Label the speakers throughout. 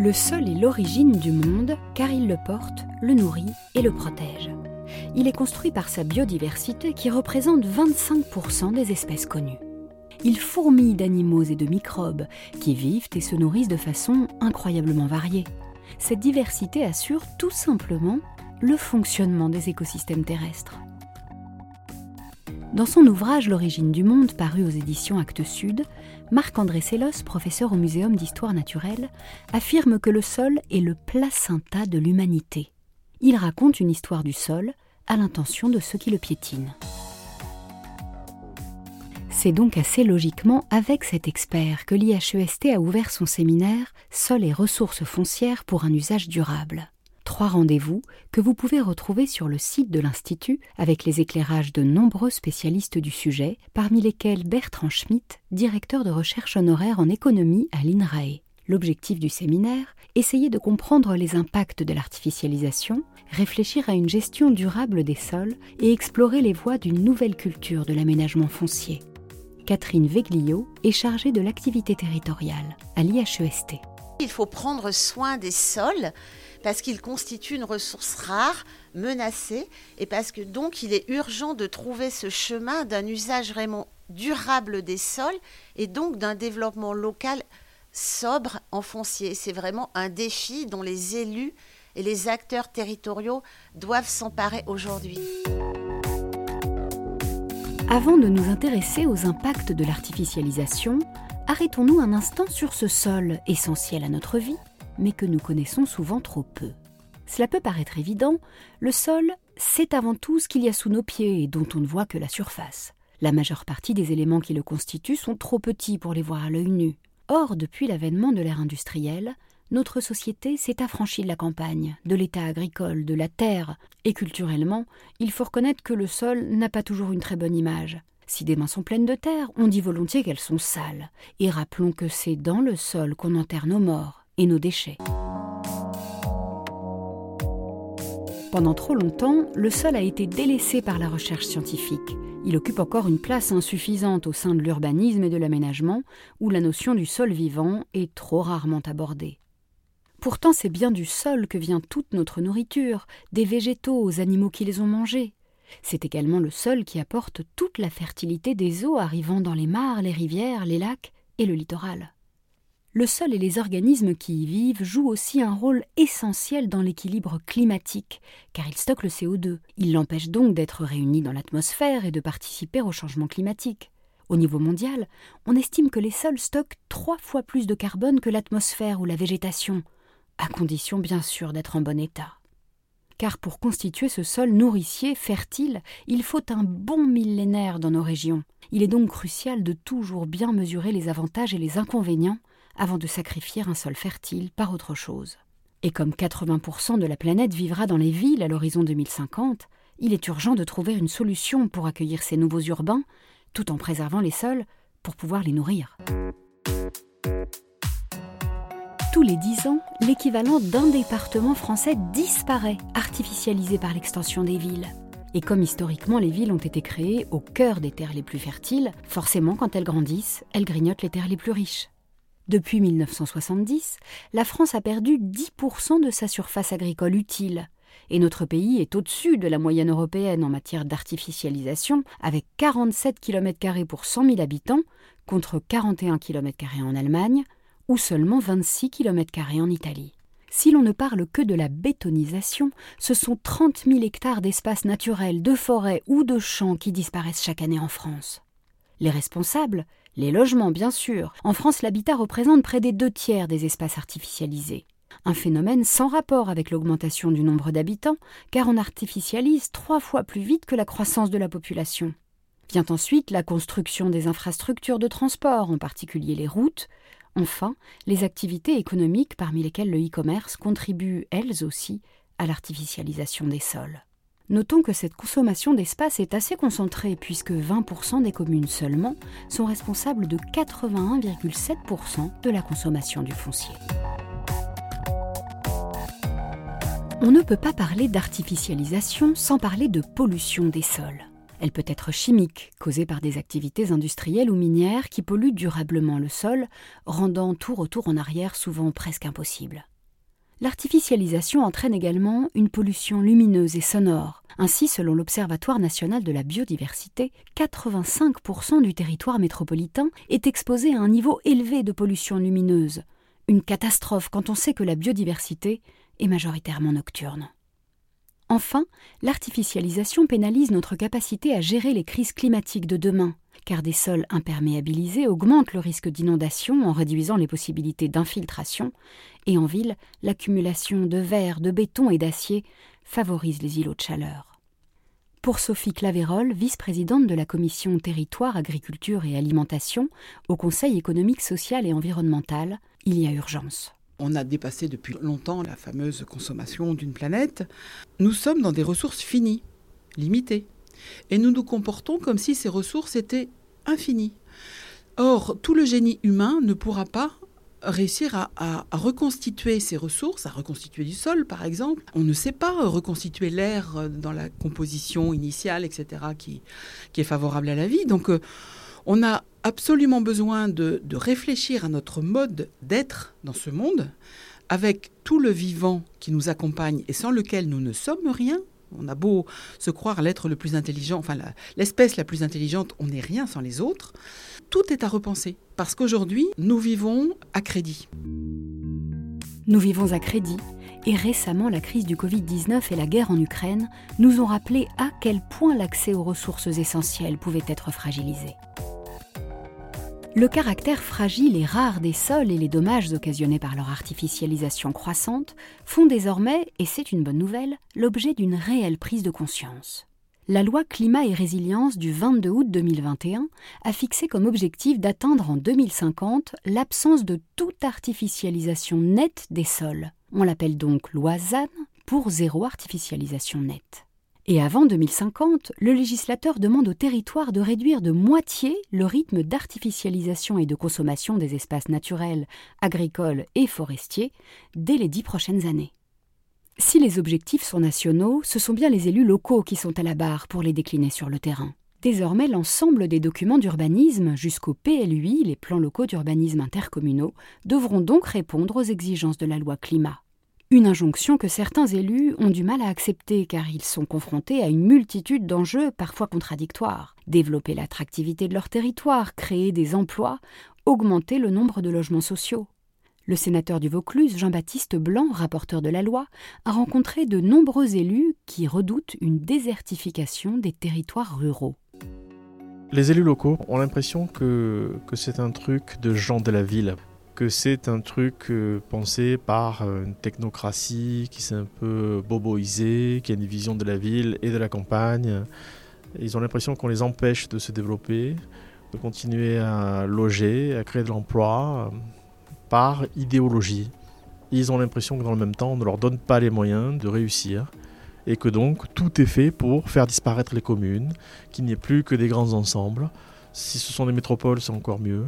Speaker 1: Le sol est l'origine du monde car il le porte, le nourrit et le protège. Il est construit par sa biodiversité qui représente 25% des espèces connues. Il fourmille d'animaux et de microbes qui vivent et se nourrissent de façon incroyablement variée. Cette diversité assure tout simplement le fonctionnement des écosystèmes terrestres. Dans son ouvrage L'origine du monde, paru aux éditions Actes Sud, Marc-André Sellos, professeur au Muséum d'histoire naturelle, affirme que le sol est le placenta de l'humanité. Il raconte une histoire du sol à l'intention de ceux qui le piétinent. C'est donc assez logiquement avec cet expert que l'IHEST a ouvert son séminaire Sol et ressources foncières pour un usage durable trois rendez-vous que vous pouvez retrouver sur le site de l'Institut avec les éclairages de nombreux spécialistes du sujet, parmi lesquels Bertrand Schmitt, directeur de recherche honoraire en économie à l'INRAE. L'objectif du séminaire, essayer de comprendre les impacts de l'artificialisation, réfléchir à une gestion durable des sols et explorer les voies d'une nouvelle culture de l'aménagement foncier. Catherine Veglio est chargée de l'activité territoriale à l'IHEST.
Speaker 2: Il faut prendre soin des sols parce qu'il constitue une ressource rare, menacée, et parce que donc il est urgent de trouver ce chemin d'un usage vraiment durable des sols et donc d'un développement local sobre en foncier. C'est vraiment un défi dont les élus et les acteurs territoriaux doivent s'emparer aujourd'hui.
Speaker 1: Avant de nous intéresser aux impacts de l'artificialisation, arrêtons-nous un instant sur ce sol essentiel à notre vie mais que nous connaissons souvent trop peu. Cela peut paraître évident, le sol, c'est avant tout ce qu'il y a sous nos pieds et dont on ne voit que la surface. La majeure partie des éléments qui le constituent sont trop petits pour les voir à l'œil nu. Or, depuis l'avènement de l'ère industrielle, notre société s'est affranchie de la campagne, de l'état agricole, de la terre, et culturellement, il faut reconnaître que le sol n'a pas toujours une très bonne image. Si des mains sont pleines de terre, on dit volontiers qu'elles sont sales, et rappelons que c'est dans le sol qu'on enterre nos morts et nos déchets. Pendant trop longtemps, le sol a été délaissé par la recherche scientifique. Il occupe encore une place insuffisante au sein de l'urbanisme et de l'aménagement, où la notion du sol vivant est trop rarement abordée. Pourtant, c'est bien du sol que vient toute notre nourriture, des végétaux aux animaux qui les ont mangés. C'est également le sol qui apporte toute la fertilité des eaux arrivant dans les mares, les rivières, les lacs et le littoral. Le sol et les organismes qui y vivent jouent aussi un rôle essentiel dans l'équilibre climatique, car ils stockent le CO2. Ils l'empêchent donc d'être réunis dans l'atmosphère et de participer au changement climatique. Au niveau mondial, on estime que les sols stockent trois fois plus de carbone que l'atmosphère ou la végétation, à condition bien sûr d'être en bon état. Car pour constituer ce sol nourricier, fertile, il faut un bon millénaire dans nos régions. Il est donc crucial de toujours bien mesurer les avantages et les inconvénients avant de sacrifier un sol fertile par autre chose. Et comme 80% de la planète vivra dans les villes à l'horizon 2050, il est urgent de trouver une solution pour accueillir ces nouveaux urbains, tout en préservant les sols pour pouvoir les nourrir. Tous les dix ans, l'équivalent d'un département français disparaît, artificialisé par l'extension des villes. Et comme historiquement les villes ont été créées au cœur des terres les plus fertiles, forcément quand elles grandissent, elles grignotent les terres les plus riches. Depuis 1970, la France a perdu 10% de sa surface agricole utile. Et notre pays est au-dessus de la moyenne européenne en matière d'artificialisation, avec 47 km pour 100 000 habitants, contre 41 km en Allemagne, ou seulement 26 km en Italie. Si l'on ne parle que de la bétonisation, ce sont 30 000 hectares d'espaces naturels, de forêts ou de champs qui disparaissent chaque année en France. Les responsables, les logements, bien sûr. En France, l'habitat représente près des deux tiers des espaces artificialisés. Un phénomène sans rapport avec l'augmentation du nombre d'habitants, car on artificialise trois fois plus vite que la croissance de la population. Vient ensuite la construction des infrastructures de transport, en particulier les routes. Enfin, les activités économiques, parmi lesquelles le e-commerce, contribuent elles aussi à l'artificialisation des sols. Notons que cette consommation d'espace est assez concentrée puisque 20% des communes seulement sont responsables de 81,7% de la consommation du foncier. On ne peut pas parler d'artificialisation sans parler de pollution des sols. Elle peut être chimique, causée par des activités industrielles ou minières qui polluent durablement le sol, rendant tout retour en arrière souvent presque impossible. L'artificialisation entraîne également une pollution lumineuse et sonore. Ainsi, selon l'Observatoire national de la biodiversité, 85% du territoire métropolitain est exposé à un niveau élevé de pollution lumineuse. Une catastrophe quand on sait que la biodiversité est majoritairement nocturne. Enfin, l'artificialisation pénalise notre capacité à gérer les crises climatiques de demain, car des sols imperméabilisés augmentent le risque d'inondation en réduisant les possibilités d'infiltration, et en ville, l'accumulation de verre, de béton et d'acier favorise les îlots de chaleur. Pour Sophie Clavérol, vice-présidente de la commission Territoire, Agriculture et Alimentation au Conseil économique, social et environnemental, il y a urgence.
Speaker 3: On a dépassé depuis longtemps la fameuse consommation d'une planète. Nous sommes dans des ressources finies, limitées. Et nous nous comportons comme si ces ressources étaient infinies. Or, tout le génie humain ne pourra pas réussir à, reconstituer ces ressources, à reconstituer du sol par exemple. On ne sait pas reconstituer l'air dans la composition initiale, etc., qui, qui est favorable à la vie. Donc, euh, on a absolument besoin de, réfléchir à notre mode d'être dans ce monde, avec tout le vivant qui nous accompagne et sans lequel nous ne sommes rien. On a beau se croire l'être le plus intelligent, enfin l'espèce la, plus intelligente, on n'est rien sans les autres. Tout est à repenser, parce qu'aujourd'hui, nous vivons à crédit.
Speaker 1: Nous vivons à crédit, et récemment la crise du Covid-19 et la guerre en Ukraine nous ont rappelé à quel point l'accès aux ressources essentielles pouvait être fragilisé. Le caractère fragile et rare des sols et les dommages occasionnés par leur artificialisation croissante font désormais, et c'est une bonne nouvelle, l'objet d'une réelle prise de conscience. La loi Climat et Résilience du 22 août 2021 a fixé comme objectif d'atteindre en 2050 l'absence de toute artificialisation nette des sols. On l'appelle donc loi ZAN pour zéro artificialisation nette. Et avant 2050, le législateur demande au territoire de réduire de moitié le rythme d'artificialisation et de consommation des espaces naturels, agricoles et forestiers dès les dix prochaines années. Si les objectifs sont nationaux, ce sont bien les élus locaux qui sont à la barre pour les décliner sur le terrain. Désormais, l'ensemble des documents d'urbanisme, jusqu'au PLUI, les plans locaux d'urbanisme intercommunaux, devront donc répondre aux exigences de la loi climat. Une injonction que certains élus ont du mal à accepter car ils sont confrontés à une multitude d'enjeux parfois contradictoires. Développer l'attractivité de leur territoire, créer des emplois, augmenter le nombre de logements sociaux. Le sénateur du Vaucluse, Jean-Baptiste Blanc, rapporteur de la loi, a rencontré de nombreux élus qui redoutent une désertification des territoires ruraux.
Speaker 4: Les élus locaux ont l'impression que, c'est un truc de gens de la ville que c'est un truc euh, pensé par euh, une technocratie qui s'est un peu boboisée, qui a une vision de la ville et de la campagne. Ils ont l'impression qu'on les empêche de se développer, de continuer à loger, à créer de l'emploi euh, par idéologie. Ils ont l'impression que dans le même temps, on ne leur donne pas les moyens de réussir et que donc tout est fait pour faire disparaître les communes, qu'il n'y ait plus que des grands ensembles. Si ce sont des métropoles, c'est encore mieux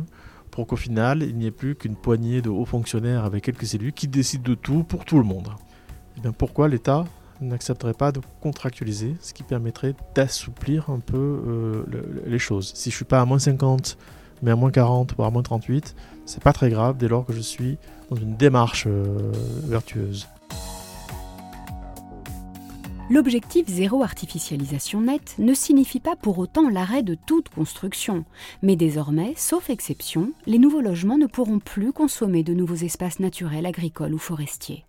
Speaker 4: pour qu'au final, il n'y ait plus qu'une poignée de hauts fonctionnaires avec quelques élus qui décident de tout pour tout le monde. Et eh bien pourquoi l'État n'accepterait pas de contractualiser, ce qui permettrait d'assouplir un peu euh, les choses? Si je suis pas à moins 50, mais à moins 40 ou à moins 38, c'est pas très grave dès lors que je suis dans une démarche euh, vertueuse.
Speaker 1: L'objectif zéro artificialisation nette ne signifie pas pour autant l'arrêt de toute construction, mais désormais, sauf exception, les nouveaux logements ne pourront plus consommer de nouveaux espaces naturels, agricoles ou forestiers.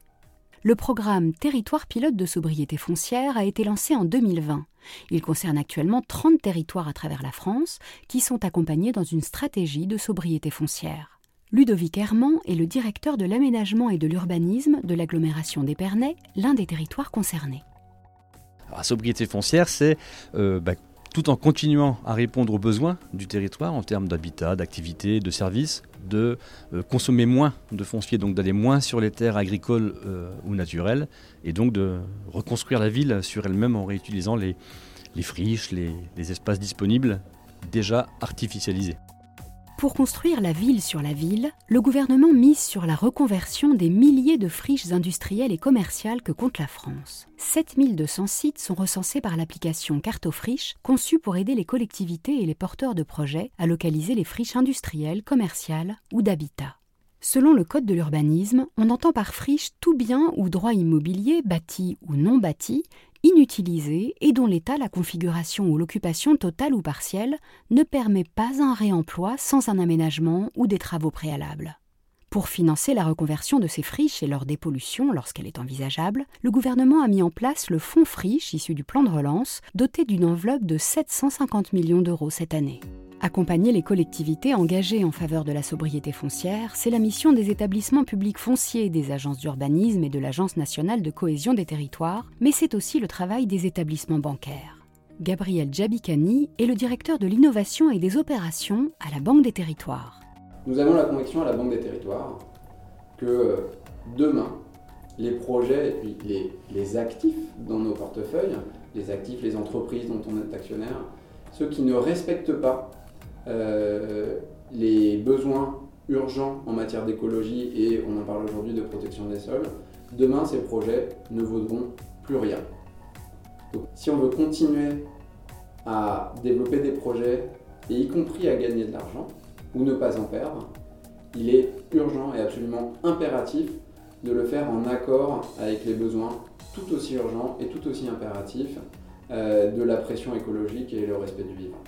Speaker 1: Le programme Territoire pilote de sobriété foncière a été lancé en 2020. Il concerne actuellement 30 territoires à travers la France qui sont accompagnés dans une stratégie de sobriété foncière. Ludovic Herman est le directeur de l'aménagement et de l'urbanisme de l'agglomération d'Épernay, l'un des territoires concernés
Speaker 5: la sobriété foncière, c'est euh, bah, tout en continuant à répondre aux besoins du territoire en termes d'habitat, d'activité, de services, de euh, consommer moins de foncier, donc d'aller moins sur les terres agricoles euh, ou naturelles, et donc de reconstruire la ville sur elle-même en réutilisant les, friches, les espaces disponibles déjà artificialisés.
Speaker 1: Pour construire la ville sur la ville, le gouvernement mise sur la reconversion des milliers de friches industrielles et commerciales que compte la France. 7200 sites sont recensés par l'application Cartofriche, conçue pour aider les collectivités et les porteurs de projets à localiser les friches industrielles, commerciales ou d'habitat. Selon le Code de l'urbanisme, on entend par friche tout bien ou droit immobilier, bâti ou non bâti, inutilisé et dont l'état, la configuration ou l'occupation totale ou partielle ne permet pas un réemploi sans un aménagement ou des travaux préalables. Pour financer la reconversion de ces friches et leur dépollution lorsqu'elle est envisageable, le gouvernement a mis en place le fonds friche issu du plan de relance, doté d'une enveloppe de 750 millions d'euros cette année. Accompagner les collectivités engagées en faveur de la sobriété foncière, c'est la mission des établissements publics fonciers, des agences d'urbanisme et de l'Agence nationale de cohésion des territoires, mais c'est aussi le travail des établissements bancaires. Gabriel Djabikani est le directeur de l'innovation et des opérations à la Banque des territoires.
Speaker 6: Nous avons la conviction à la Banque des territoires que euh, demain, les projets et les, les actifs dans nos portefeuilles, les actifs, les entreprises dont on est actionnaire, ceux qui ne respectent pas les besoins urgents en matière d'écologie et on en parle aujourd'hui de protection des sols, demain ces projets ne vaudront plus rien. Donc, si on veut continuer à développer des projets et y compris à gagner de l'argent ou ne pas en perdre, il est urgent et absolument impératif de le faire en accord avec les besoins tout aussi urgents et tout aussi impératifs euh, de la pression écologique et le respect du vivant.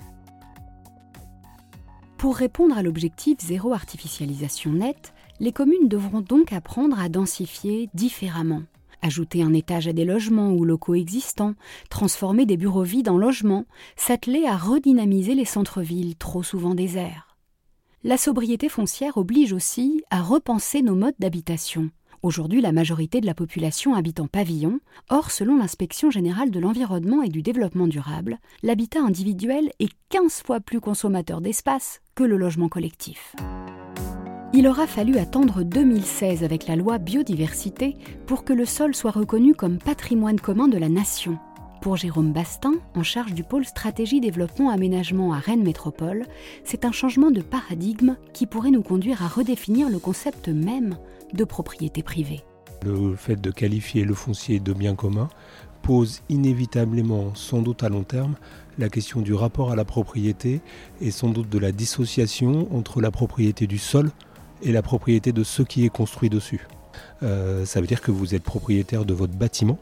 Speaker 1: Pour répondre à l'objectif zéro artificialisation nette, les communes devront donc apprendre à densifier différemment. Ajouter un étage à des logements ou locaux existants, transformer des bureaux vides en logements, s'atteler à redynamiser les centres-villes trop souvent déserts. La sobriété foncière oblige aussi à repenser nos modes d'habitation, Aujourd'hui, la majorité de la population habite en pavillon. Or, selon l'inspection générale de l'environnement et du développement durable, l'habitat individuel est 15 fois plus consommateur d'espace que le logement collectif. Il aura fallu attendre 2016 avec la loi biodiversité pour que le sol soit reconnu comme patrimoine commun de la nation. Pour Jérôme Bastin, en charge du pôle stratégie développement aménagement à Rennes Métropole, c'est un changement de paradigme qui pourrait nous conduire à redéfinir le concept même de propriété privée.
Speaker 7: Le fait de qualifier le foncier de bien commun pose inévitablement, sans doute à long terme, la question du rapport à la propriété et sans doute de la dissociation entre la propriété du sol et la propriété de ce qui est construit dessus. Euh, ça veut dire que vous êtes propriétaire de votre bâtiment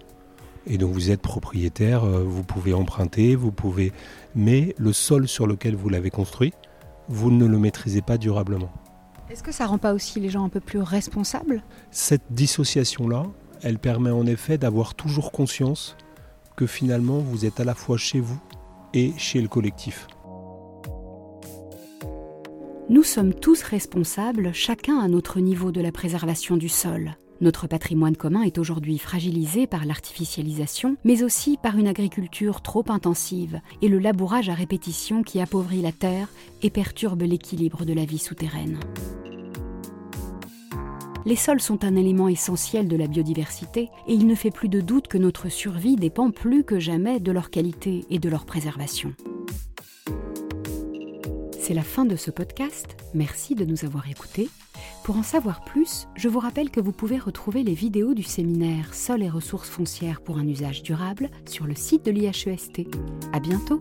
Speaker 7: et donc vous êtes propriétaire, euh, vous pouvez emprunter, vous pouvez, mais le sol sur lequel vous l'avez construit, vous ne le maîtrisez pas durablement.
Speaker 1: Est-ce que ça rend pas aussi les gens un peu plus responsables?
Speaker 7: Cette dissociation-là, elle permet en effet d'avoir toujours conscience que finalement vous êtes à la fois chez vous et chez le collectif.
Speaker 1: Nous sommes tous responsables, chacun à notre niveau de la préservation du sol. Notre patrimoine commun est aujourd'hui fragilisé par l'artificialisation, mais aussi par une agriculture trop intensive et le labourage à répétition qui appauvrit la terre et perturbe l'équilibre de la vie souterraine. Les sols sont un élément essentiel de la biodiversité et il ne fait plus de doute que notre survie dépend plus que jamais de leur qualité et de leur préservation. C'est la fin de ce podcast. Merci de nous avoir écoutés. Pour en savoir plus, je vous rappelle que vous pouvez retrouver les vidéos du séminaire Sol et ressources foncières pour un usage durable sur le site de l'IHEST. À bientôt!